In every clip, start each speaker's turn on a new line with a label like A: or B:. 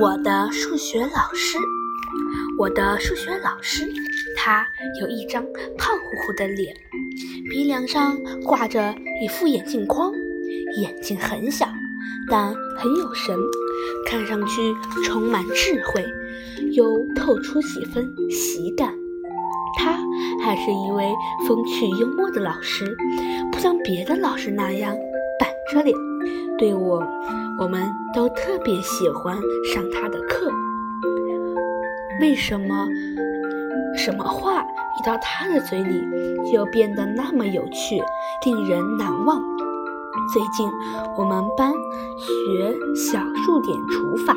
A: 我的数学老师，我的数学老师，他有一张胖乎乎的脸，鼻梁上挂着一副眼镜框，眼睛很小，但很有神，看上去充满智慧，又透出几分喜感。他还是一位风趣幽默的老师，像别的老师那样板着脸，对我。我们都特别喜欢上他的课。为什么什么话一到他的嘴里就变得那么有趣，令人难忘？最近我们班学小数点除法，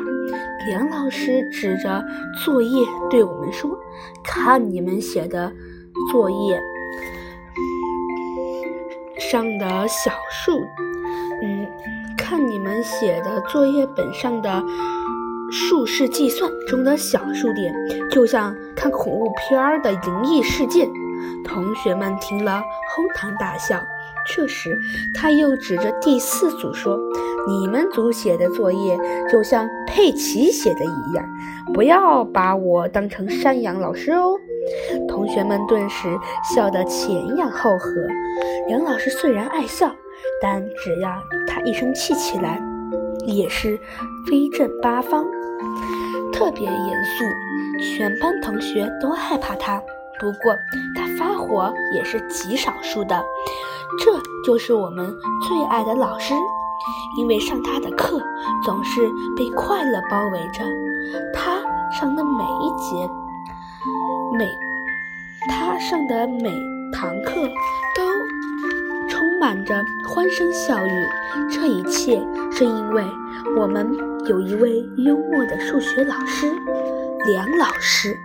A: 梁老师指着作业对我们说：“看你们写的作业上的小数，嗯。”看你们写的作业本上的数式计算中的小数点，就像看恐怖片儿的灵异事件。同学们听了哄堂大笑。这时，他又指着第四组说：“你们组写的作业就像佩奇写的一样，不要把我当成山羊老师哦。”同学们顿时笑得前仰后合。梁老师虽然爱笑。但只要他一生气起来，也是威震八方，特别严肃，全班同学都害怕他。不过他发火也是极少数的。这就是我们最爱的老师，因为上他的课总是被快乐包围着。他上的每一节，每他上的每堂课都充。满着欢声笑语，这一切是因为我们有一位幽默的数学老师，梁老师。